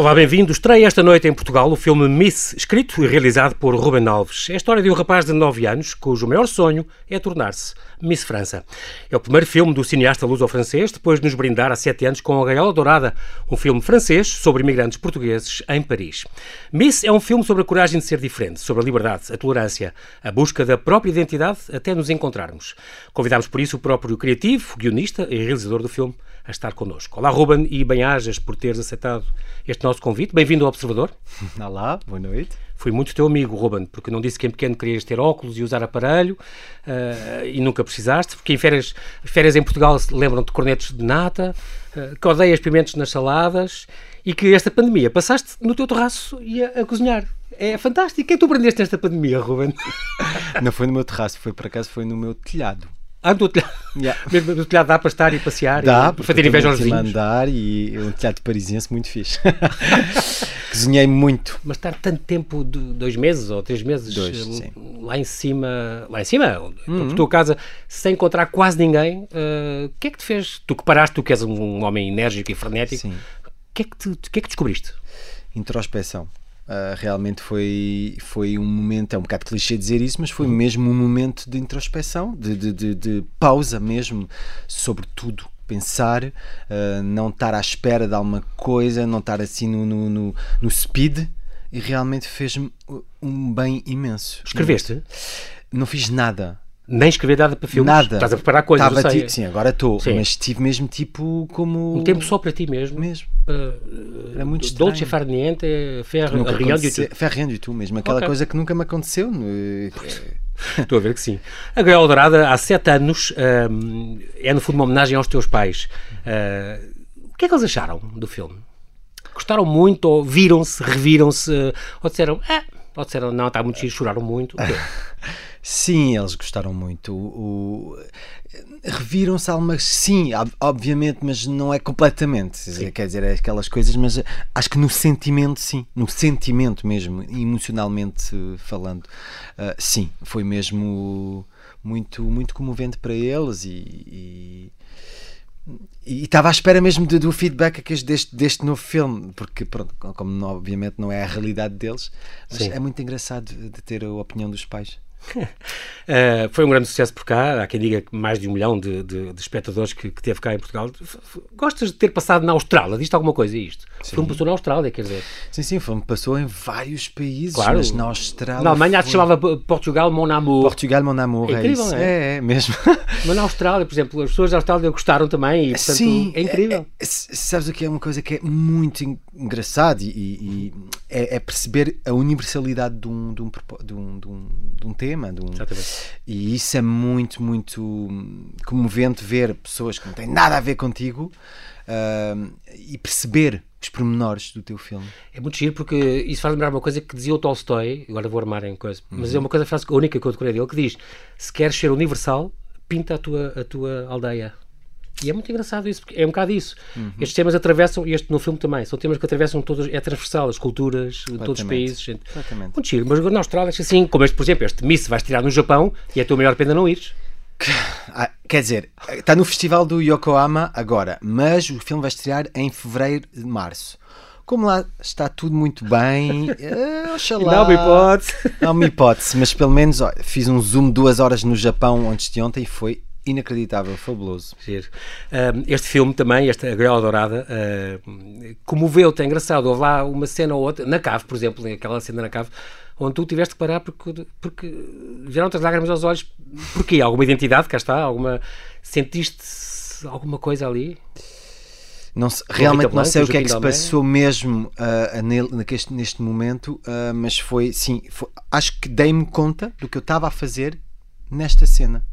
Olá, bem-vindo. Estreia esta noite em Portugal o filme Miss, escrito e realizado por Ruben Alves. É a história de um rapaz de 9 anos cujo maior sonho é tornar-se Miss França. É o primeiro filme do cineasta luso-francês, depois de nos brindar há 7 anos com A Gaiola Dourada, um filme francês sobre imigrantes portugueses em Paris. Miss é um filme sobre a coragem de ser diferente, sobre a liberdade, a tolerância, a busca da própria identidade até nos encontrarmos. Convidámos por isso o próprio criativo, guionista e realizador do filme a estar connosco. Olá, Ruben, e bem-ajas por teres aceitado este nosso convite. Bem-vindo ao Observador. Olá, boa noite. Fui muito teu amigo, Ruben, porque não disse que em pequeno querias ter óculos e usar aparelho uh, e nunca precisaste, porque em férias, férias em Portugal lembram-te de cornetos de nata, uh, que odeias pimentos nas saladas e que esta pandemia passaste no teu terraço e a, a cozinhar. É fantástico. Quem tu aprendeste nesta pandemia, Ruben? Não foi no meu terraço, foi por acaso foi no meu telhado. Ah, do telhado. Yeah. Mesmo do telhado dá para estar e passear dá, e fazer inveja aos vizinhos. andar e um telhado parisiense muito fixe. Cozinhei muito. Mas estar tanto tempo, dois meses ou três meses dois, eh, lá em cima, lá em cima, uhum. por tua casa, sem encontrar quase ninguém, eh, o uh, que é que te fez? Tu que paraste, tu que és um homem enérgico e frenético, o que, é que, te, que é que descobriste? Introspeção. Uh, realmente foi, foi um momento, é um bocado clichê dizer isso, mas foi mesmo um momento de introspeção, de, de, de, de pausa mesmo sobre tudo. Pensar, uh, não estar à espera de alguma coisa, não estar assim no, no, no, no speed, e realmente fez-me um bem imenso. Escreveste? Não fiz nada nem escrever nada para filmes. Nada. Estás a preparar coisas, Tava tipo, Sim, agora estou. Mas estive mesmo tipo como... Um tempo só para ti mesmo. Mesmo. Uh, Era muito estranho. Dolce far niente, fer, rien du tout. Fer rien du tout mesmo. Aquela okay. coisa que nunca me aconteceu. Estou a ver que sim. A Gaiola Dourada, há sete anos, uh, é no fundo uma homenagem aos teus pais. Uh, o que é que eles acharam do filme? Gostaram muito ou viram-se, reviram-se? Ou disseram, ah, ou disseram, não, está muito giro, choraram muito? Sim, eles gostaram muito. O, reviram-se algumas, sim, obviamente, mas não é completamente. Sim. Quer dizer, é aquelas coisas, mas acho que no sentimento, sim, no sentimento mesmo, emocionalmente falando, uh, sim, foi mesmo muito, muito comovente para eles e, e e estava à espera mesmo de, do feedback deste, deste novo filme, porque, pronto, como obviamente não é a realidade deles, mas Sim. é muito engraçado de ter a opinião dos pais. Uh, foi um grande sucesso por cá. Há quem diga que mais de um milhão de, de, de espectadores que, que, teve cá em Portugal. Gostas de ter passado na Austrália? Diz-te alguma coisa isto? Sim. Foi-me passou na Austrália, quer dizer. Sim, sim, foi-me passou em vários países, claro. mas na Austrália. Na Alemanha foi... se chamava Portugal Mon Amour. Portugal Mon Amour, é, é incrível, isso. É? é? É, mesmo. Mas na Austrália, por exemplo, as pessoas da Austrália gostaram também e, portanto, sim, é incrível. É, é, sabes o que é uma coisa que é muito engraçado e, e é, é, perceber a universalidade de um, de um, de um, de um, de um tema. De um. E isso é muito, muito comovente ver pessoas que não têm nada a ver contigo uh, e perceber os pormenores do teu filme. É muito giro porque isso faz lembrar uma coisa que dizia o Tolstói, agora vou armar em coisa, uhum. mas é uma coisa frase única que eu decorei dele, que diz: se queres ser universal, pinta a tua, a tua aldeia. E é muito engraçado isso, porque é um bocado isso. Uhum. Estes temas atravessam, e este no filme também, são temas que atravessam todos, é transversal, as culturas todos os países. Exatamente. Muito giro, mas na Austrália, assim, como este, por exemplo, este Miss vais tirar no Japão e é a tua maior pena não ires. Ah, quer dizer, está no festival do Yokohama agora, mas o filme vai estrear em fevereiro de março. Como lá está tudo muito bem, uh, oxalá. Não há uma hipótese. Não há uma hipótese, mas pelo menos ó, fiz um zoom duas horas no Japão antes de ontem e foi inacreditável, fabuloso. Este filme também, esta Gaiola Dourada, uh, comoveu-te, é engraçado. Houve lá uma cena ou outra, na cave, por exemplo, aquela cena na cave, onde tu tiveste que parar porque, porque vieram-te as lágrimas aos olhos. Porquê? Alguma identidade, cá está? Alguma, sentiste alguma coisa ali? Não se, realmente não sei o que é que se passou mesmo uh, nele, neste, neste momento, uh, mas foi, sim, foi, acho que dei-me conta do que eu estava a fazer nesta cena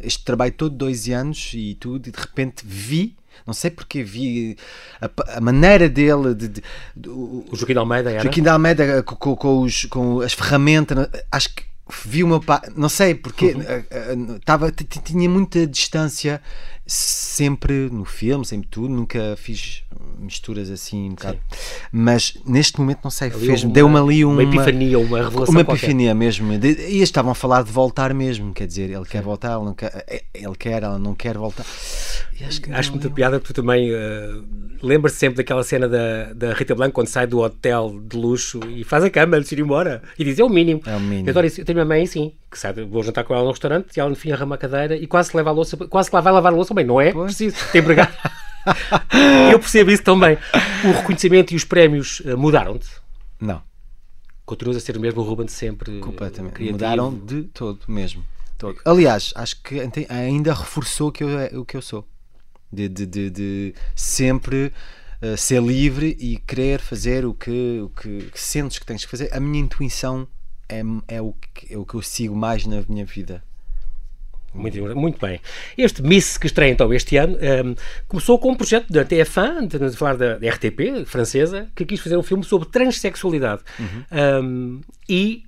este trabalho todo, dois anos e tudo, e de repente vi, não sei porque vi a, a maneira dele, de, de, de, o, o Joaquim de Almeida era? Joaquim de Almeida eh, com, com, com, os, com as ferramentas, acho que vi uma não sei porque uhum. tinha muita distância sempre no filme, sempre tudo, nunca fiz misturas assim um bocado. Mas neste momento, não sei, fez, deu-me ali uma, uma epifania, uma revelação. Uma qualquer. epifania mesmo. De, e estavam a falar de voltar mesmo, quer dizer, ele quer voltar, ele, não quer, eh, ele quer, ela não quer voltar. E acho que acho muita piada porque tu também uh, lembras sempre daquela cena da, da Rita Blanco quando sai do hotel de luxo e faz a cama antes de ir embora e diz é o mínimo. É o mínimo. Eu, adoro isso. eu tenho uma mãe assim, que sabe, vou jantar com ela no restaurante e ela no fim arrama a cadeira e quase leva a louça, quase lá vai lavar a louça, bem, não é pois. preciso, tem empregado. eu percebo isso também. O reconhecimento e os prémios uh, mudaram-te? Não. Continuas a ser o mesmo Ruben sempre? Completamente. Criativo. Mudaram de todo mesmo. Todo. Aliás, acho que ainda reforçou o que eu, o que eu sou de, de, de, de sempre uh, ser livre e querer fazer o que, o que, que, sentes que tens que fazer. A minha intuição é, é, o que, é o que eu sigo mais na minha vida. Muito, muito bem. Este Miss que estreia então este ano um, ehm, começou com um projeto da TF1, estamos a falar da, da, RTP, francesa, que quis fazer um filme sobre transexualidade. Uhum. Um, ehm, e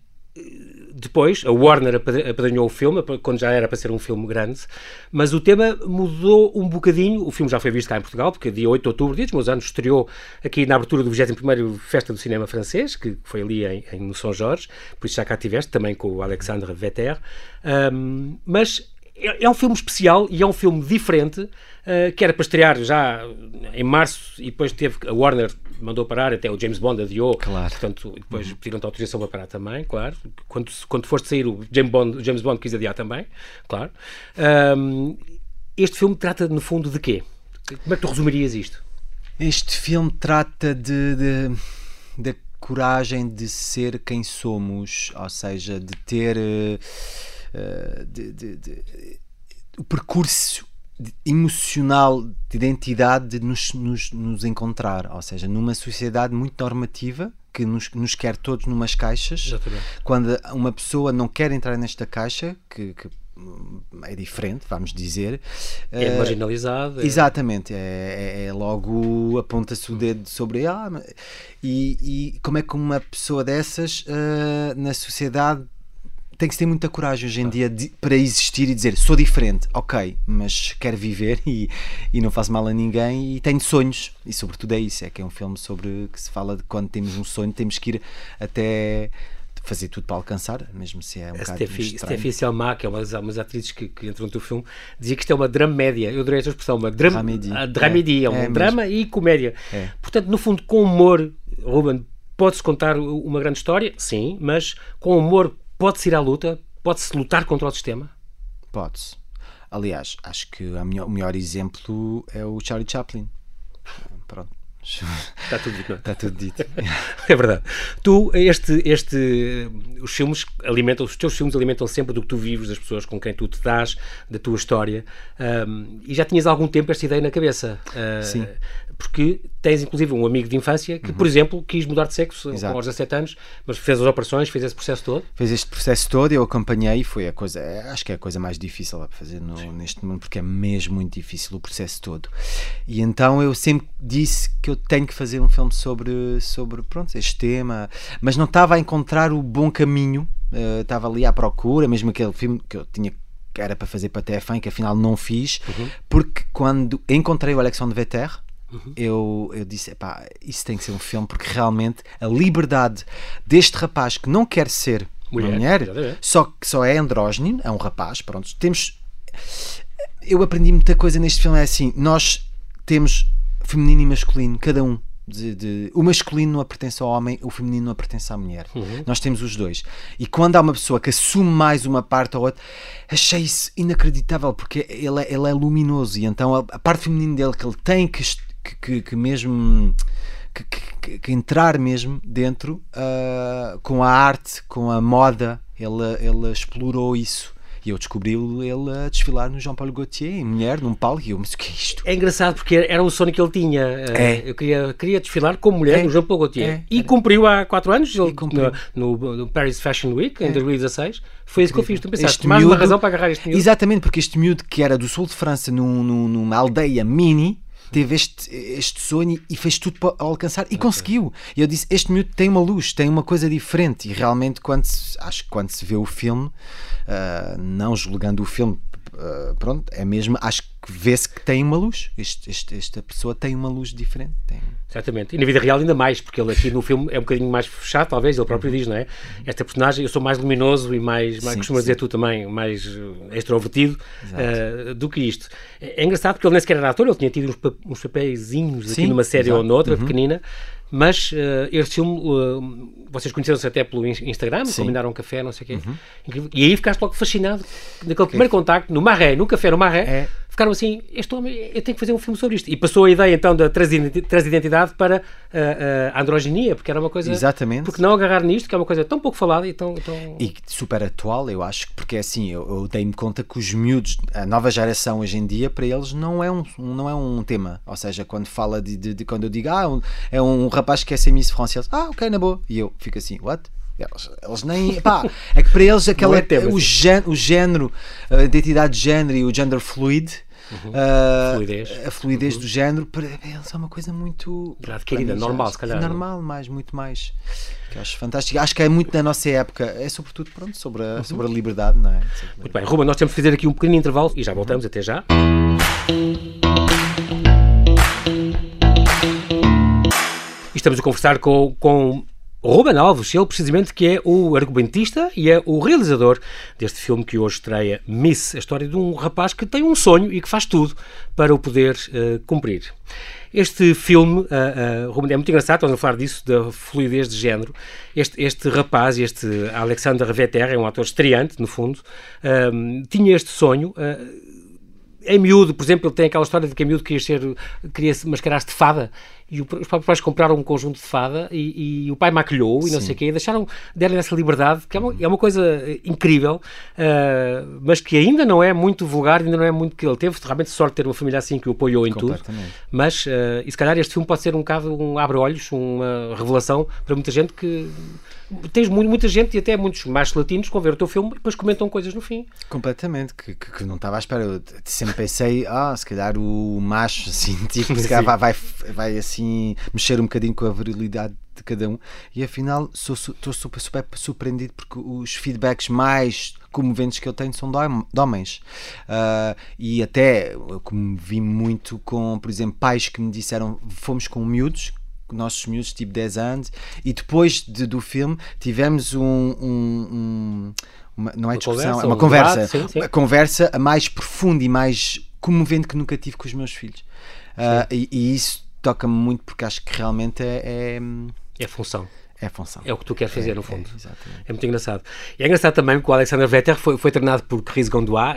depois, a Warner apadrinhou o filme, quando já era para ser um filme grande, mas o tema mudou um bocadinho. O filme já foi visto cá em Portugal, porque dia 8 de outubro, dia dos meus anos, estreou aqui na abertura do 21 Festa do Cinema Francês, que foi ali em, em, no São Jorge, por isso já cá tiveste, também com o Alexandre Vetter. Um, mas é, é um filme especial e é um filme diferente, uh, que era para estrear já em março e depois teve a Warner mandou parar, até o James Bond adiou, claro. portanto, depois pediram-te autorização para parar também, claro. Quando, quando foste sair, o James Bond, o James Bond quis adiar também, claro. Um, este filme trata, no fundo, de quê? Como é que tu resumirias isto? Este filme trata de, de, da coragem de ser quem somos, ou seja, de ter uh, de, de, de, o percurso emocional de identidade de nos, nos, nos, encontrar, ou seja, numa sociedade muito normativa que nos, nos quer todos numas caixas. Exatamente. Quando uma pessoa não quer entrar nesta caixa, que, que é diferente, vamos dizer. É uh, marginalizado. É... Exatamente, é, é, é logo aponta-se o dedo sobre ah, e, e como é que uma pessoa dessas uh, na sociedade tem que se ter muita coragem hoje em dia de, para existir e dizer sou diferente, ok, mas quero viver e, e não faço mal a ninguém e tenho sonhos. E sobretudo é isso, é que é um filme sobre que se fala de quando temos um sonho, temos que ir até fazer tudo para alcançar, mesmo se é um bocado Steffi, Steffi Selma, que é uma das, uma das atrizes que, que entrou no teu filme, dizia que isto é uma dramédia. Eu adorei esta expressão, uma dram dramédia, é, é, um é drama mesmo. e comédia. É. Portanto, no fundo, com humor, Ruben, pode-se contar uma grande história, sim, mas com humor Pode-se ir à luta? Pode-se lutar contra o sistema? Pode-se. Aliás, acho que melhor, o melhor exemplo é o Charlie Chaplin. Pronto. Está tudo dito, não é? Está tudo dito. é verdade. Tu, este, este, os filmes alimentam, os teus filmes alimentam sempre do que tu vives, das pessoas com quem tu te dás, da tua história. Um, e já tinhas há algum tempo esta ideia na cabeça. Uh, Sim porque tens inclusive um amigo de infância que, uhum. por exemplo, quis mudar de sexo Exato. aos 17 anos, mas fez as operações, fez esse processo todo. Fez este processo todo, eu acompanhei, foi a coisa, acho que é a coisa mais difícil a fazer no, neste mundo, porque é mesmo muito difícil o processo todo. E então eu sempre disse que eu tenho que fazer um filme sobre, sobre pronto, este tema, mas não estava a encontrar o bom caminho, uh, estava ali à procura, mesmo aquele filme que eu tinha que era para fazer para a TF1 que afinal não fiz, uhum. porque quando encontrei o Alexandre Vetter, Uhum. Eu, eu disse: pá, isso tem que ser um filme porque realmente a liberdade deste rapaz que não quer ser mulher, uma mulher só que só é andrógeno, é um rapaz, pronto. Temos. Eu aprendi muita coisa neste filme. É assim: nós temos feminino e masculino, cada um. De, de, o masculino não pertence ao homem, o feminino não pertence à mulher. Uhum. Nós temos os dois. E quando há uma pessoa que assume mais uma parte ou outra, achei isso inacreditável porque ele é, ele é luminoso e então a, a parte feminina dele que ele tem que que, que, que mesmo que, que, entrar mesmo dentro uh, com a arte, com a moda, ele, ele explorou isso. E eu descobri-o ele a desfilar no Jean-Paul Gaultier, em mulher, num palco, e eu, mas o que é isto? É engraçado porque era um sonho que ele tinha. É. Eu queria, queria desfilar como mulher é. no Jean-Paul Gaultier. É. E cumpriu há 4 anos, ele, no, no, no, Paris Fashion Week, em 2016. É. Foi isso que eu fiz. Tu pensaste, mais miúdo, uma razão para agarrar este miúdo? Exatamente, porque este miúdo que era do sul de França, num, num, numa aldeia mini, teve este, este sonho e fez tudo para alcançar e okay. conseguiu. E eu disse: Este miúdo tem uma luz, tem uma coisa diferente. E realmente, quando se, acho que quando se vê o filme, uh, não julgando o filme, uh, pronto, é mesmo, acho que vê-se que tem uma luz. Este, este, esta pessoa tem uma luz diferente. Tem... Exatamente. E na vida real ainda mais, porque ele aqui no filme é um bocadinho mais fechado, talvez, ele próprio diz, não é? Esta personagem, eu sou mais luminoso e mais, mais costumas dizer tu também, mais eh, extrovertido uh, do que isto. É, é, engraçado porque ele nem sequer era ator, ele tinha tido uns, uns papéis aqui numa série exato. ou noutra, uhum. pequenina, mas uh, este filme, uh, vocês conheceram-se até pelo Instagram, Sim. combinaram um café, não sei o quê. Uhum. E aí ficaste logo fascinado, naquele primeiro contacto, no Marré, no café no Marré, é ficaram assim, este homem, eu tenho que fazer um filme sobre isto. E passou a ideia então da transidentidade para a, eh, a androginia, porque era uma coisa... Exatamente. Porque não agarrar nisto, que é uma coisa tão pouco falada e tão... tão... E super atual, eu acho, porque assim, eu, eu dei-me conta que os miúdos, a nova geração hoje em dia, para eles não é um, não é um tema. Ou seja, quando fala de, de, de quando eu digo, ah, um, é um rapaz que quer ser Miss France, eles, ah, ok, na boa. E eu fico assim, what? Eles, eles, nem. Pá, é que para eles aquela, é tema, o, género, o género, a identidade de género e o gender fluid Uhum. Uh, fluidez. A fluidez uhum. do género para eles é uma coisa muito. Adquirida, normal, se calhar. É normal, mais, muito mais. Que acho fantástico. Acho que é muito da nossa época. É sobretudo pronto, sobre, a, uhum. sobre a liberdade, não é? Muito bem, Ruba, nós temos de fazer aqui um pequeno intervalo e já voltamos. Até já. estamos a conversar com, com Ruben Alves, ele precisamente que é o argumentista e é o realizador deste filme que hoje estreia Miss, a história de um rapaz que tem um sonho e que faz tudo para o poder uh, cumprir. Este filme, uh, uh, é muito engraçado, estamos a falar disso, da fluidez de género. Este, este rapaz, este Alexander Vetter, é um ator estreante, no fundo, tinha este sonho em miúdo, por exemplo, ele tem aquela história de que em miúdo queria ser, queria se mascarar-se de fada e os próprios pais compraram um conjunto de fada e, e o pai maquilhou e não Sim. sei o quê, e deixaram, deram essa liberdade, que é uma, é uma coisa incrível, uh, mas que ainda não é muito vulgar, ainda não é muito que ele teve realmente sorte de ter uma família assim que o apoiou em tudo, mas uh, e se calhar este filme pode ser um bocado um abre-olhos, uma revelação para muita gente que tens muito, muita gente e até muitos mais latinos que vão ver o teu filme e depois comentam coisas no fim. Completamente, que, que, que não estava à espera. Eu sempre pensei, ah, se calhar o macho, assim, tipo, se calhar vai, vai, vai, assim mexer um bocadinho com a virilidade de cada um. E afinal, estou super, super surpreendido porque os feedbacks mais comoventes que eu tenho são de homens. Uh, e até como vi muito com, por exemplo, pais que me disseram fomos com miúdos nossos miúdos, tipo 10 anos, e depois de, do filme tivemos um, um, um uma, não é uma discussão, conversa, é uma conversa, debate, sim, sim. uma conversa mais profunda e mais comovente que nunca tive com os meus filhos. Uh, e, e, isso toca-me muito porque acho que realmente é, é, é função. É função. É o que tu queres fazer, é, no fundo. É, é, muito engraçado. E é engraçado também que o Alexander Vetter foi, foi treinado por Chris Gondois,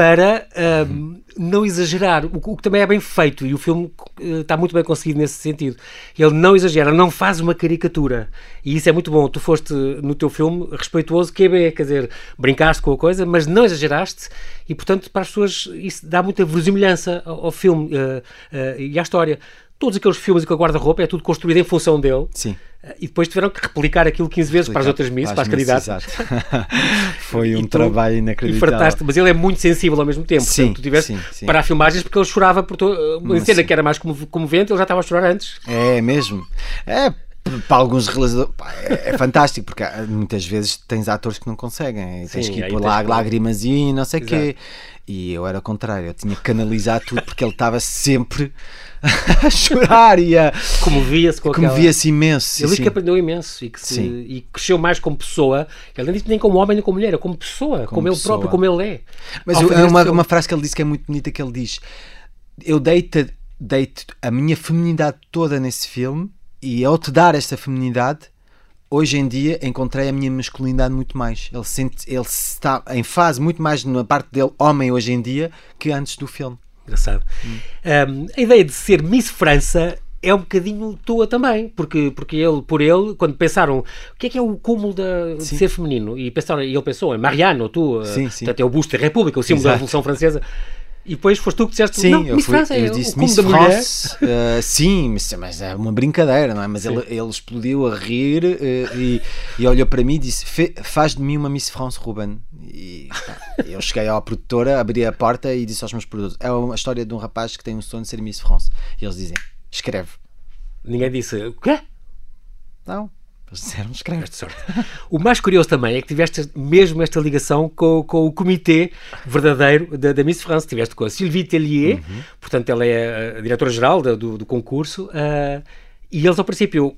para um, não exagerar, o, o, que também é bem feito e o filme uh, está muito bem conseguido nesse sentido. Ele não exagera, não faz uma caricatura e isso é muito bom. Tu foste no teu filme respeituoso, que é bem, quer dizer, brincaste com a coisa, mas não exageraste e, portanto, para as pessoas isso dá muita verosimilhança ao, ao filme uh, uh, e à história todos aqueles filmes com a guarda-roupa é tudo construído em função dele. Sim. Eh, e depois tiveram que replicar aquilo 15 vezes para as outras Miss, para as, candidatas. Foi um tu, trabalho inacreditável. mas ele é muito sensível ao mesmo tempo. Sim, Portanto, tu tiveste sim, sim. para filmagens porque ele chorava por to... uma cena sim. que era mais comovente, ele já estava a chorar antes. É mesmo. É para alguns realizadores é, é, fantástico porque muitas vezes tens atores que não conseguem tens Sim, que ir por lá lágrimas e não sei o quê e eu era o contrário, eu tinha que canalizar tudo porque ele estava sempre a chorar e a. Comovia-se com Comovia-se imenso. Ele disse que aprendeu imenso e que se, e cresceu mais como pessoa. Ele não disse nem como homem nem como mulher, é como pessoa, como, como pessoa. ele próprio, como ele é. Mas é uma, uma frase que ele disse que é muito bonita que ele diz: Eu dei-te dei a minha feminidade toda nesse filme e ao te dar esta feminidade hoje em dia encontrei a minha masculinidade muito mais. Ele, sente, ele está em fase muito mais na parte dele, homem hoje em dia, que antes do filme. Engraçado. Hum. Um, a ideia de ser Miss França é um bocadinho tua também, porque, porque ele, por ele, quando pensaram o que é que é o cúmulo de, de ser feminino, e pensaram, e ele pensou em Mariano, tu, sim, sim. Até o busto da República, o símbolo Exato. da Revolução Francesa. E depois foste tu que disseste sim, não, eu Miss fui, França eu é disse Miss France, uh, sim, mas é uma brincadeira, não é? Mas ele, ele, explodiu a rir uh, e, e, olhou para mim e disse: Faz de mim uma Miss France, Ruben. E eu cheguei à produtora, abri a porta e disse aos meus produtores: É uma história de um rapaz que tem um sonho de ser Miss France. E eles dizem: Escreve. Ninguém disse: O quê? Não. Eles disseram, escreve. Esta sorte. O mais curioso também é que tiveste mesmo esta ligação com, com o comitê verdadeiro da, da Miss France. Tiveste com a Sylvie Tellier, uhum. portanto, ela é a diretora-geral do, do, concurso, uh, e eles, ao princípio,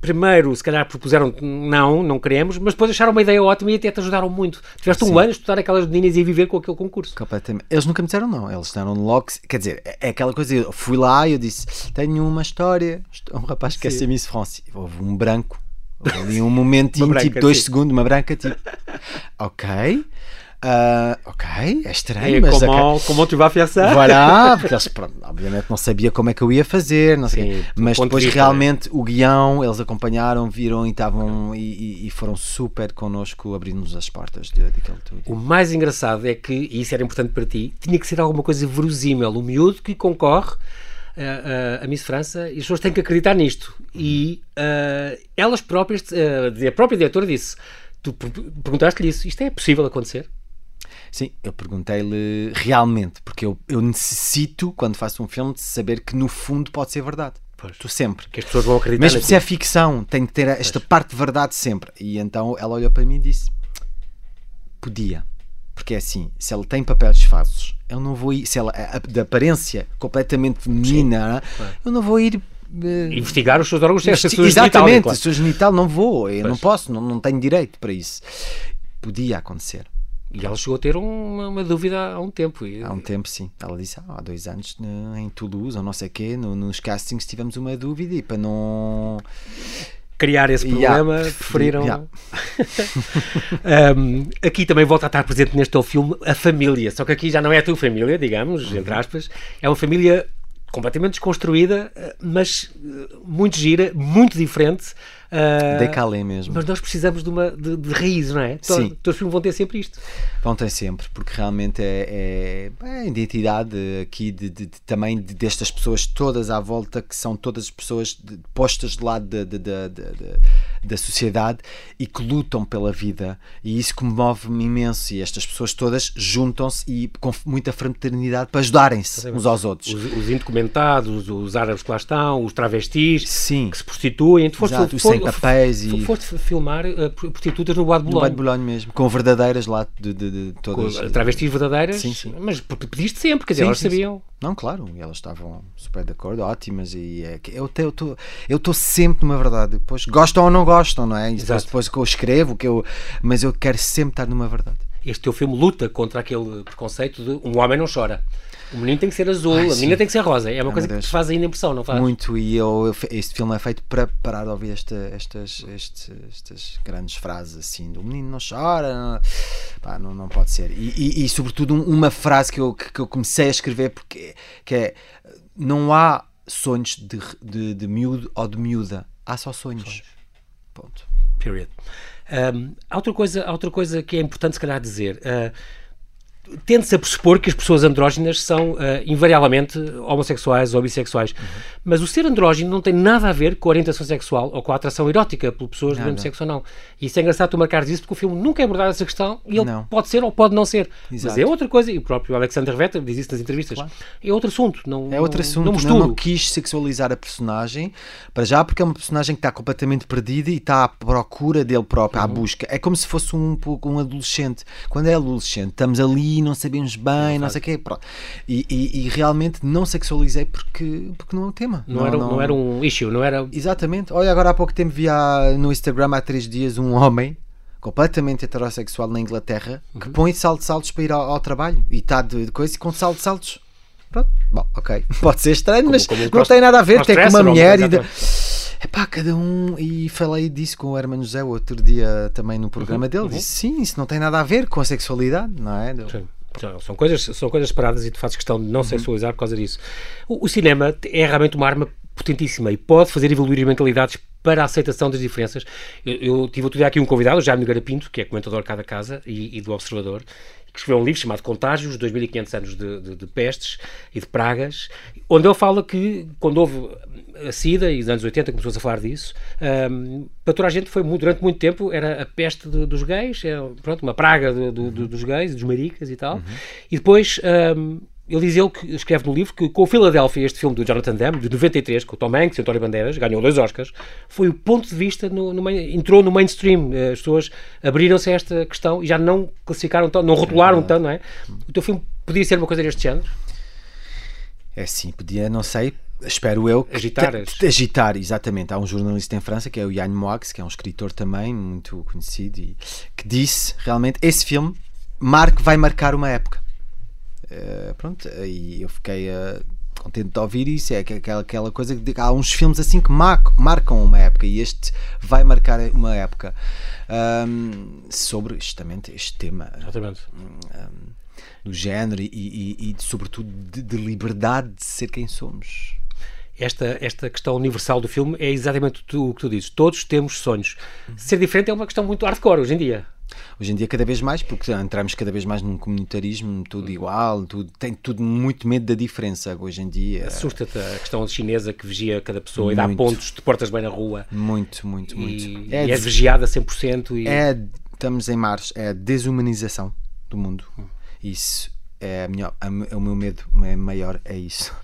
primeiro, se calhar propuseram não, não queremos, mas depois acharam uma ideia ótima e até te ajudaram muito. Tiveste Sim. um ano a estudar aquelas meninas e viver com aquele concurso. Completamente. Eles nunca me disseram não, eles disseram logo, quer dizer, é aquela coisa, eu fui lá e eu disse, tenho uma história, um rapaz que ser Miss France, houve um branco, houve ali um momentinho, branca, tipo dois sim. segundos, uma branca, tipo, ok, Uh, ok, é estranho, mas... Como, como tu vais fazer? Voilà, porque eles, pronto, obviamente não sabia como é que eu ia fazer, não sei Sim, mas depois realmente o guião, eles acompanharam, viram e estavam e, e foram super connosco, abrindo-nos as portas de, daquele tudo. O mais engraçado é que, e isso era importante para ti, tinha que ser alguma coisa verosímil, o miúdo que concorre uh, uh, a Miss França e as pessoas têm que acreditar nisto. E uh, elas próprias, a própria diretora disse, tu perguntaste-lhe isso, isto é possível acontecer? Sim, eu perguntei-lhe realmente, porque eu, eu necessito, quando faço um filme, de saber que no fundo pode ser verdade. Pois. Tu sempre. Que as pessoas vão acreditar. Mesmo se é ficção, tem que ter esta pois. parte de verdade sempre. E então ela olhou para mim e disse: Podia. Porque é assim, se ela tem papéis falsos, eu não vou ir. Se ela é de aparência completamente feminina, eu não vou ir uh, investigar os seus órgãos sexuais. Exatamente, genital, claro. o genital não vou, eu pois. não posso, não, não tenho direito para isso. Podia acontecer. E ela chegou a ter uma, uma dúvida há um tempo. Há um tempo, sim. Ela disse ah, há dois anos em Toulouse, ou não sei o quê, no, nos castings tivemos uma dúvida e para não criar esse problema, yeah. preferiram. Yeah. um, aqui também volta a estar presente neste teu filme a família, só que aqui já não é a tua família, digamos, uhum. entre aspas, é uma família completamente desconstruída, mas eh, muito gira, muito diferente. Uh, Decalé mesmo. Mas nós precisamos de uma de, de raiz, não é? Sim. Todos os filmes vão ter sempre isto. Vão ter sempre, porque realmente é, é, é a identidade aqui de, de, de também destas pessoas todas à volta, que são todas pessoas postas de lado de, da sociedade e que lutam pela vida. E isso comove-me imenso. E estas pessoas todas juntam-se e com muita fraternidade para ajudarem-se uns aos outros. Os, os indocumentados, os árabes que lá estão, os travestis Sim. que se prostituem. Tu foste, Exato, sem papéis e... Foste filmar uh, prostitutas no Bois de. No Bois de mesmo, com verdadeiras lá de, de, de todas. Com travestis verdadeiras? Sim, sim. Mas pediste sempre, quer dizer, sim, elas sim, sabiam. Sim. Não, claro, elas estavam super de acordo, ótimas, e é, eu estou eu estou sempre numa verdade. Depois gostam ou não gostam, não é? E depois, depois que eu escrevo, que eu, mas eu quero sempre estar numa verdade. Este teu filme luta contra aquele preconceito de um homem não chora. O menino tem que ser azul, Ai, a menina tem que ser rosa. É uma coisa que faz ainda impressão, não faz? Muito, e eu, este filme é feito para parar de ouvir esta, estas, estes, estas grandes frases assim: do menino não chora, não, pá, não, não pode ser. E, e, e sobretudo, uma frase que eu, que eu comecei a escrever, porque que é: não há sonhos de, de, de miúdo ou de miúda, há só sonhos. sonhos. Ponto. Period. Um, há, outra coisa, há outra coisa que é importante, se calhar, dizer. Uh, tende-se a pressupor que as pessoas andrógenas são uh, invariavelmente homossexuais ou bissexuais. Uhum. Mas o ser andrógeno não tem nada a ver com a orientação sexual ou com a atração erótica por pessoas do mesmo sexo ou não. E isso é engraçado tu marcares isso porque o filme nunca é abordado essa questão e ele não. pode ser ou pode não ser. Exato. Mas é outra coisa, e o próprio Alexander Vetter diz isso nas entrevistas. Claro. É outro assunto. Não, é outro assunto. Não, não, não, quis sexualizar a personagem, para já porque é uma personagem que está completamente perdida e está à procura dele próprio, uhum. à busca. É como se fosse um, um adolescente. Quando é adolescente, estamos ali não sabemos bem, não, não sei o quê. E, e, e, realmente não sexualizei porque, porque não é um tema. Não, não, era, não, não, era um issue, não era. Exatamente. Olha, agora há pouco tempo vi no Instagram há três dias um homem completamente heterossexual na Inglaterra uhum. que põe salto de saltos para ir ao, ao trabalho e está de, de coisa e com salto de saltos. Pronto, bom, ok. Pode ser estranho, como, mas como não tem nada a ver. Tem com uma mulher e. De... Epá, cada um. E falei disso com o Hermano José outro dia também no programa uhum, dele. Uhum. Disse sim, isso não tem nada a ver com a sexualidade, não é? Sim. São coisas, são coisas paradas e tu fazes questão de não uhum. sexualizar por causa disso. O, o, cinema é realmente uma arma potentíssima e pode fazer evoluir as mentalidades para a aceitação das diferenças. Eu, eu tive outro dia aqui um convidado, o Jaime Nogueira Pinto, que é comentador cada casa e, e do Observador, que escreveu um livro chamado Contágios, 2500 anos de, de, de, pestes e de pragas, onde ele fala que quando houve a SIDA, e nos anos 80 começou-se a falar disso, um, para toda a gente foi durante muito tempo, era a peste de, dos gays, é, pronto, uma praga do, do, dos gays, dos maricas e tal, uhum. e depois um, ele diz ele que escreve no livro que com o Philadelphia, este filme do Jonathan Demme, de 93, com o Tom Hanks e o António Bandeiras, ganhou dois Oscars, foi o ponto de vista, no, no entrou no mainstream. As pessoas abriram-se a esta questão e já não classificaram tanto, não rotularam tanto, não é? O teu filme podia ser uma coisa deste género? É sim, podia, não sei, espero eu. Agitar. Agitar, exatamente. Há um jornalista em França que é o Yann Moix, que é um escritor também muito conhecido e que disse realmente esse filme marque, vai marcar uma época. Uh, pronto, e eu fiquei uh, contente de ouvir isso. É aquela, aquela coisa que há uns filmes assim que marcam, marcam uma época e este vai marcar uma época um, sobre justamente este tema. Exatamente. Um, do género e, e, e sobretudo, de, de, liberdade de ser quem somos. Esta, esta questão universal do filme é exatamente o que tu dizes. Todos temos sonhos. Ser diferente é uma questão muito hardcore hoje em dia. Hoje em dia, cada vez mais, porque entramos cada vez mais num comunitarismo, tudo igual, tudo, tem tudo muito medo da diferença hoje em dia. Assusta-te a questão chinesa que vigia cada pessoa muito. e dá pontos de portas bem na rua. Muito, muito, muito. E é, e é vigiada 100%. E... É, estamos em março, é a desumanização do mundo. Isso é, minha, a, o meu medo maior é isso.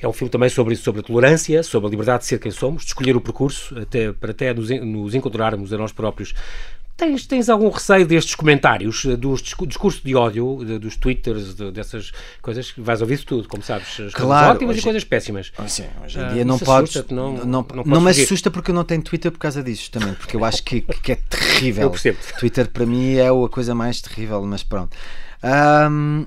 É um filme também sobre sobre a tolerância, sobre a liberdade de ser quem somos, de escolher o percurso até, para até nos, nos encontrarmos a nós próprios. Tens, tens algum receio destes comentários, eh, dos discurso de ódio, dos twitters, de, dessas coisas? Vais ouvir tudo, como sabes. As claro, coisas ótimas hoje, e coisas péssimas. Sim, hoje em ah, dia uh, não podes. Não, não, não, não me assusta porque eu não tenho Twitter por causa disso, também, porque eu acho que, que é terrível. Eu percebo. Twitter para mim é a coisa mais terrível, mas pronto. Um,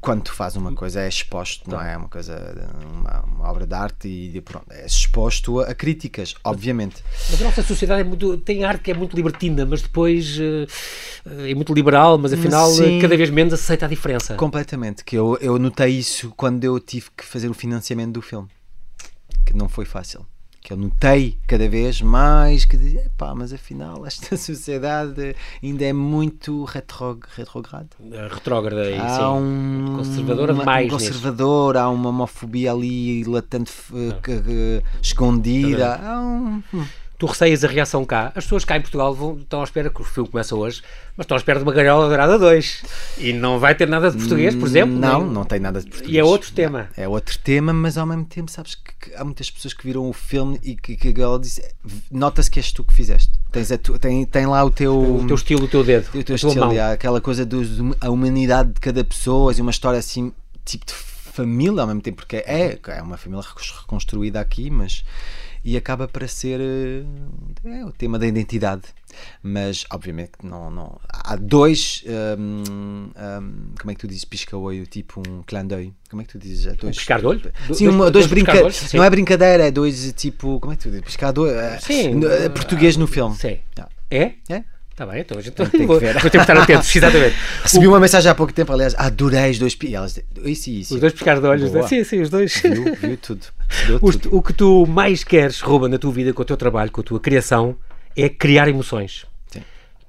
quando tu fazes uma coisa é exposto, não é? Uma coisa, uma, uma, obra de arte e pronto, é exposto a, críticas, obviamente. Mas a nossa sociedade é muito, tem arte que é muito libertina, mas depois uh, é muito liberal, mas afinal Sim, cada vez menos aceita a diferença. Completamente, que eu, eu notei isso quando eu tive que fazer o financiamento do filme, que não foi fácil que eu notei cada vez mais que pá, mas afinal esta sociedade ainda é muito retrog, retrograda. Retrógrada, há sim. Um, conservadora uma, mais. Um conservador, há uma homofobia ali latente, escondida. Há um, hum tu receias a reação cá. As pessoas cá em Portugal vão, estão à espera que o filme começa hoje, mas estão à espera de uma Gaiola Dourada 2. E não vai ter nada de português, por exemplo? Não, nem... não tem nada de português. E é outro tema. É outro tema, mas ao mesmo tempo, sabes que, que há muitas pessoas que viram o filme e que, que a Gaiola diz: nota-se que és tu que fizeste. Tens tu, tem, tem lá o teu, o teu estilo, o teu dedo. O teu estilo, aquela coisa da humanidade de cada pessoa, e uma história assim, tipo de família ao mesmo tempo, porque é, é uma família reconstruída aqui, mas e acaba para ser eh, é, o tema da identidade. Mas, obviamente, não, não há dois. Um, um, como é que tu dizes pisca olho? Tipo um clã d'olho. Como é que tu dizes? É dois, um piscar de olho? Sim, dois, uma, dois, dois. Não é brincadeira, é dois tipo. Como é que tu dizes? Piscar de olho. É, sim. É, português no filme. Sim. É? É? Está bem, então a gente tem que ver. vou ter que estar atentos, exatamente. Recebi o... uma mensagem há pouco tempo, aliás, adorei os dois elas, isso, isso. Os dois piscar de olhos, né? sim, sim, os dois. Viu, viu tudo. O, o que tu mais queres, Ruba, na tua vida, com o teu trabalho, com a tua criação, é criar emoções. Sim.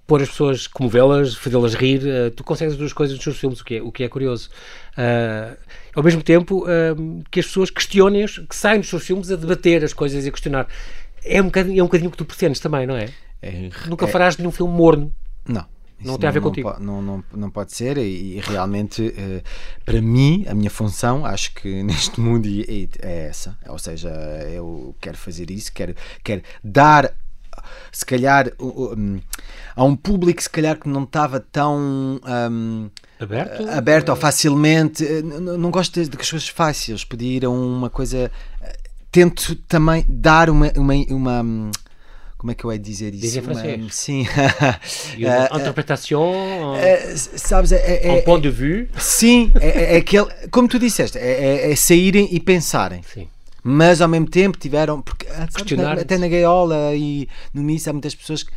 Pôr as pessoas, comovê-las, fazê-las rir. Uh, tu consegues as duas coisas nos teus filmes, o que é, o que é curioso. Uh, ao mesmo tempo uh, que as pessoas questionem, que saem dos seus filmes a debater as coisas e a questionar. É um bocadinho, é um bocadinho que tu pretendes também, não é? É, Nunca é, farás nenhum filme morno. Não. Não tem a ver contigo. Não, não, não pode ser, e, e realmente, uh, para mim, a minha função, acho que neste mundo é essa. Ou seja, eu quero fazer isso, quero, quero dar se calhar um, a um público se calhar que não estava tão um, aberto, aberto ou facilmente eh, não, não gosto de, de coisas fáceis pedir ir a uma coisa eh, tento também dar uma, uma, uma hum, como é que eu ia dizer isso? Diz em francês. Uma, sim. Uma interpretação. Uh, sabes, é, é, um ponto de vue. Sim, é, é, é aquele, como tu disseste, é, é, é, saírem e pensarem. Sim. Mas ao mesmo tempo tiveram. Porque, ah, sabes, até na gaiola e no Nice há muitas pessoas que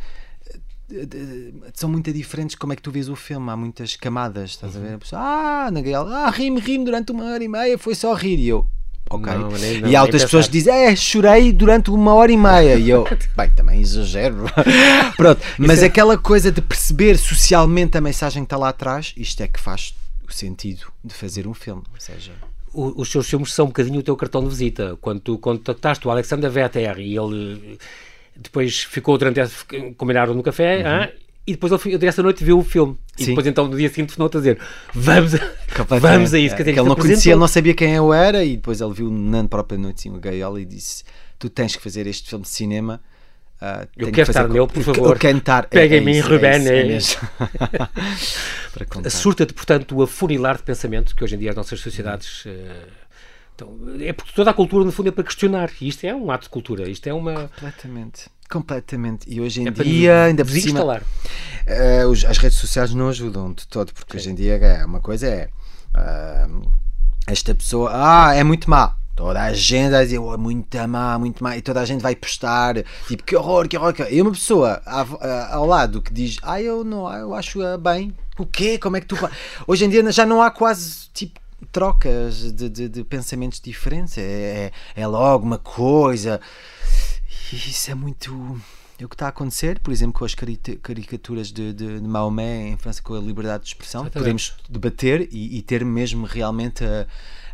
são muito diferentes como é que tu vês o filme, há muitas camadas, estás uhum. a ver? A pessoa, ah, na gaiola, ah, rime, rime durante uma hora e meia, foi só rir. E eu, ok. Não, nem, não, e há outras pessoas que dizem, é, chorei durante uma hora e meia. E eu, bem, também exagero. Pronto, mas é... aquela coisa de perceber socialmente a mensagem que está lá atrás, isto é que faz o sentido de fazer um filme. Ou seja os seus filmes são um bocadinho o teu cartão de visita. Quando tu contactaste o Alexander Vetter e ele depois ficou durante combinaram no café uhum. E depois ele, dessa noite viu o filme. E Sim. depois então no dia seguinte tornou a dizer vamos, a- vamos a isso. É, Quer dizer, que ele não conhecia, ele não sabia quem eu era e depois ele viu na própria noite sim, o gaiola e disse: Tu tens que fazer este filme de cinema. ah, Eu quero que estar nele, por favor. Eu quero estar. Peguem-me em isso, Ruben, isso, é mesmo. Para contar. Surta-te, portanto, o afunilar de pensamento que hoje em dia as nossas sociedades. eh, então, é porque toda a cultura, no fundo, é para questionar. E isto é um ato de cultura. Isto é uma. Completamente. Completamente. E hoje em É dia, ainda por cima, eh, os- as redes sociais não ajudam de todo, porque hoje em dia é uma coisa é ah, esta pessoa, ah, é muito má. Toda a gente vai dizer, oh, é muito má, muito má, e toda a gente vai postar, tipo, que horror, que horror. que horror." E uma pessoa ao lado que diz, ah, eu não, eu acho bem. O quê? Como é que tu. fa-?" Hoje em dia já não há quase, tipo, trocas de, de- de pensamentos diferentes. É, é, é logo uma coisa. E isso é muito. É o que está a acontecer, por exemplo, com as caricaturas de, de, de Maomé em França, com a liberdade de expressão. Exatamente. Podemos debater e, e ter mesmo realmente ah,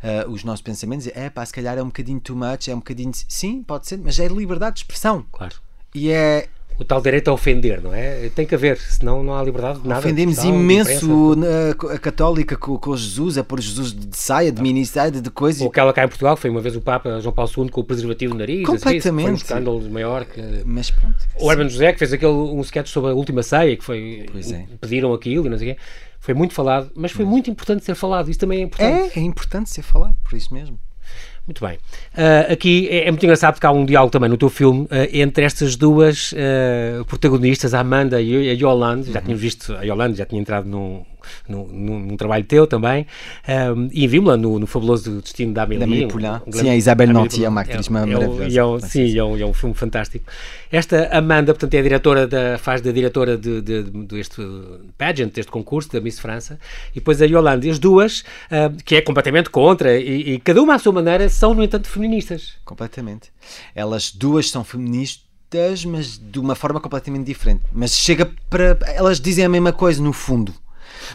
ah, os nossos pensamentos. É pá, se calhar é um bocadinho too much, é um bocadinho. Sim, pode ser, mas é liberdade de expressão. Claro. E é. O tal direito a ofender, não é? Tem que haver, senão não há liberdade de nada. Ofendemos de imenso na- a católica com, com Jesus, a pôr Jesus de saia, de mini saia, de coisa. Ou aquela cá em Portugal, que foi uma vez o Papa João Paulo II com o preservativo no nariz. assim, isso Foi um Completamente. escândalo maior que. Mas pronto. O Hermano José, que fez aquele, um sketch sobre a última ceia, que foi. É. Pediram aquilo e não sei o quê. Foi muito falado, mas foi muito importante ser falado. Isso também é importante. É, é importante ser falado, por isso mesmo. Muito bem. Ah, aqui é, é muito engraçado porque há um diálogo também no teu filme ah, entre estas duas ah, protagonistas, a Amanda e a Yolande. Uhum. Já tínhamos visto a Yolande, já tinha entrado num, num, num- trabalho teu também. Ah, e vimos-la no, no fabuloso Destino da Amélie. Um- Poulain. um Sim, grande- a Isabelle Amélie Nanty é uma atriz É- é um- maravilhosa. é um- Sim, é um, é um filme fantástico. Esta Amanda, portanto, é a diretora da, faz da diretora de, de- deste pageant, deste concurso da Miss França, e depois a Yolande, e as duas, ah, que é completamente contra, e, e cada uma à sua maneira, são, no entanto, feministas. Completamente. Elas duas são feministas, mas de uma forma completamente diferente. Mas chega para. Elas dizem a mesma coisa, no fundo.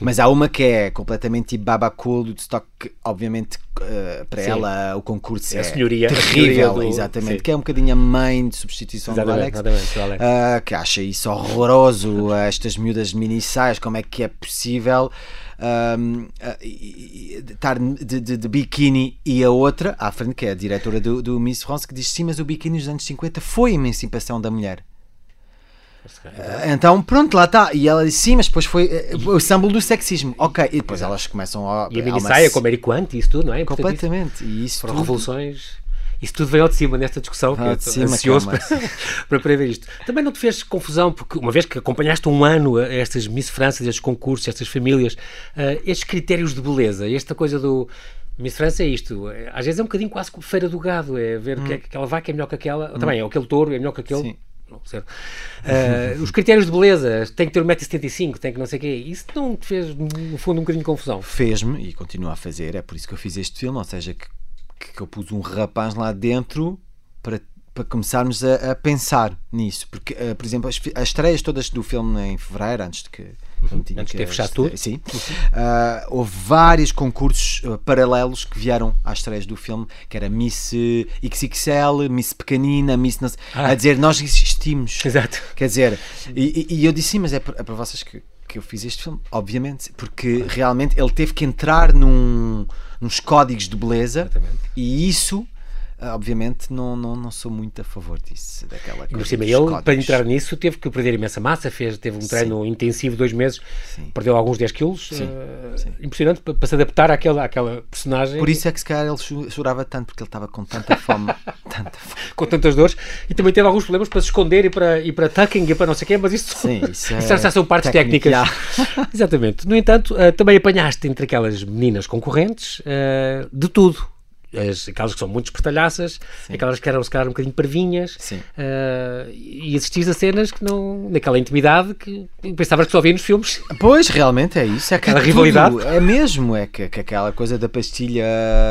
Mas há uma que é completamente tipo baba cool do stock, obviamente eh, para Sim. ela o concurso É é, a senhoria- a terrível, senhoria do- exatamente, sim. que é um bocadinho a mãe de substituição do Exatamente, Alex, do Alex. ah, que acha isso horroroso, ah, estas miúdas mini saias, como é que é possível ahm, ah, e- e- estar de, de- de biquíni e a outra à frente, que é a diretora do, do Miss France, que diz sim, mas o biquíni dos anos 50 foi a emancipação da mulher. Ah, Então, pronto, lá está. E ela disse sim, mas depois foi eh, o símbolo do sexismo. Ok, e depois elas começam a. E a mini uma- saia, como Eric Quant, e isso tudo, não é? Completamente. E isso Foram tudo- revoluções. Isso tudo veio ao de cima nesta discussão, que Ao eu cima, ansioso para, para prever isto. Também não te fez confusão, porque uma vez que acompanhaste um ano estas Miss França, estes concursos, estas famílias, ah, estes critérios de beleza, esta coisa do. Miss França é isto, é, às vezes é um bocadinho quase como feira do gado, é ver que, é que aquela vaca é melhor que aquela, também é aquele touro é melhor que aquele. Sim. Não. Ah, os critérios de beleza, tem que ter 1,75m, tem que não sei o quê, isso não te fez, no fundo, um bocadinho de confusão. fez-me e continua a fazer, é por isso que eu fiz este filme, ou seja, que, que eu pus um rapaz lá dentro para, para começarmos a, a pensar nisso. Porque, eh, por exemplo, as, as estreias todas do filme em fevereiro, antes de que. Tinha Uhum. Antes de que ter fechado estre- tudo. Sim. Ah, houve vários concursos eh, paralelos que vieram às estreias do filme, que era Miss eh, XXL, Miss Pequenina, Miss. Ah. A dizer, nós existimos. Exato. Quer dizer, e, e- eu disse sim, mas é para, é para vocês que, que eu fiz este filme, obviamente, porque realmente ele teve que entrar num, nos códigos de beleza Exatamente. e isso, ah, obviamente, não, não, não sou muito a favor disso. Daquela E por coisa cima, ele, para entrar nisso, teve que perder imensa massa, fez, teve um treino intensivo, dois meses, Sim. perdeu alguns 10 quilos. Sim, sim. Impressionante para, para se adaptar àquela, àquela personagem Por isso é que se calhar ele cho- chorava tanto, porque ele estava com tanta fome, tanta fome. com tantas dores e também teve alguns problemas para se esconder e para, e para tucking e para não sei o quê, mas isso, Sim, isso é já, já são partes técnica, técnicas. Exatamente. No entanto, eh, também apanhaste entre aquelas meninas concorrentes eh, de tudo. As, aquelas que são muito espertalhaças, aquelas que eram se calhar um bocadinho parvinhas, Sim. eh, e assististe a cenas que não, naquela intimidade que pensavas que só via nos filmes. Pois, realmente é isso. É que Aquela é rivalidade. É mesmo, é que, que aquela coisa da pastilha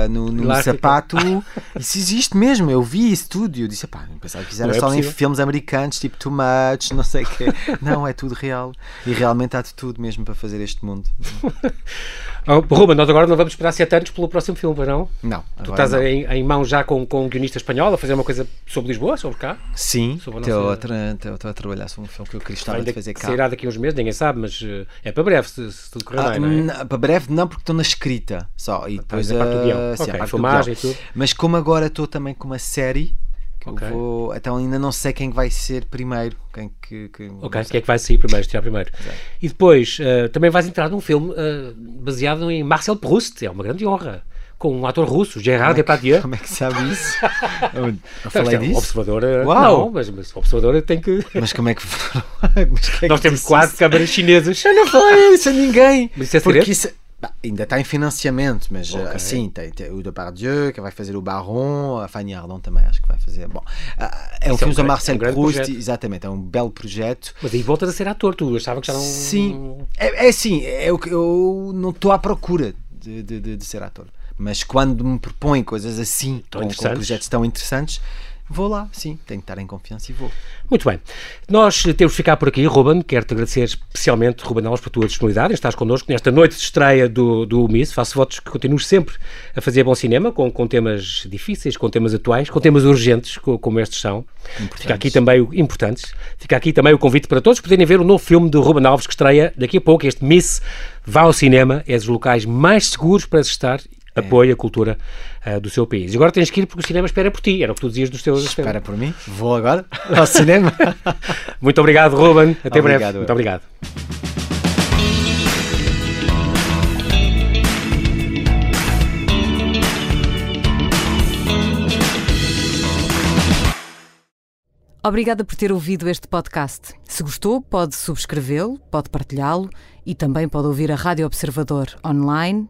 no, no Elástica. sapato, isso existe mesmo. Eu vi isso tudo e eu disse, pá, pensava que era é só em possível. filmes americanos, tipo Too Much, não sei o quê. Não, é tudo real. E realmente há de tudo mesmo para fazer este mundo. Oh, Ruben, nós agora não vamos esperar 7 anos pelo próximo filme, não? Não, Tu estás não. em, em mão já com, com um guionista espanhol a fazer uma coisa sobre Lisboa, sobre cá? Sim, a estou nossa- a, a trabalhar sobre um filme que eu gostava Ainda de fazer cá. sairá daqui a uns meses, ninguém sabe, mas eh, é para breve, se, se tudo correr Ah, bem, não é? para breve não, porque estou na escrita só. E depois a parte do guião. ah, sim, a Ok, parte do filmagem guião. e tudo. Mas como agora estou também com uma série, que Ok. eu vou. Então ainda não sei quem vai ser primeiro. Quem que, que, Ok, o que é que vai sair primeiro, tirar primeiro. E depois, eh, também vais entrar num filme eh, baseado em Marcel Proust, é uma grande honra, com um ator russo, Gerard Depardieu. Como é que sabe isso? eu, falei é um disso. observador, Uau! não, mas, mas tem que... Mas como é que. Mas quem é Nós que temos disse quase isso? câmaras chinesas. Eu não falei isso a ninguém. Mas isso é Porque segredo? isso. Bah, ainda está em financiamento, mas Ok. assim, tem, tem o Depardieu que vai fazer o Baron, a Fanny Ardant também acho que vai fazer. Bom, ah, é um Isso é um filme do Marcel é um Proust, exatamente, é um belo projeto. Mas aí voltas a ser ator, tu achava que já não... Sim, é, é assim, é o que eu não estou à procura de, de, de- de ser ator. Mas quando me propõem coisas assim, Tão com, com projetos tão interessantes, vou lá, sim, tenho que estar em confiança e vou. Muito bem. Nós temos de ficar por aqui. Ruben, quero-te agradecer especialmente, Ruben Alves, por tua disponibilidade. em Estás connosco nesta noite de estreia do, do Miss. Faço votos que continues sempre a fazer bom cinema, com, com temas difíceis, com temas atuais, com temas urgentes, co- como estes são. Fica aqui também o, importantes. Fica aqui também o convite para todos poderem ver o novo filme do Ruben Alves, que estreia daqui a pouco. Este Miss vá ao cinema. É dos locais mais seguros para estar. Apoie a cultura ah, do seu país. E agora tens que ir porque o cinema espera por ti. Era o que tu dizias dos teus. Espera por mim, vou agora ao cinema. Muito obrigado, Ruben. Até breve. Obrigado, Muito eu. obrigado. Obrigada por ter ouvido este podcast. Se gostou, pode subscrevê-lo, pode partilhá-lo e também pode ouvir a Rádio Observador online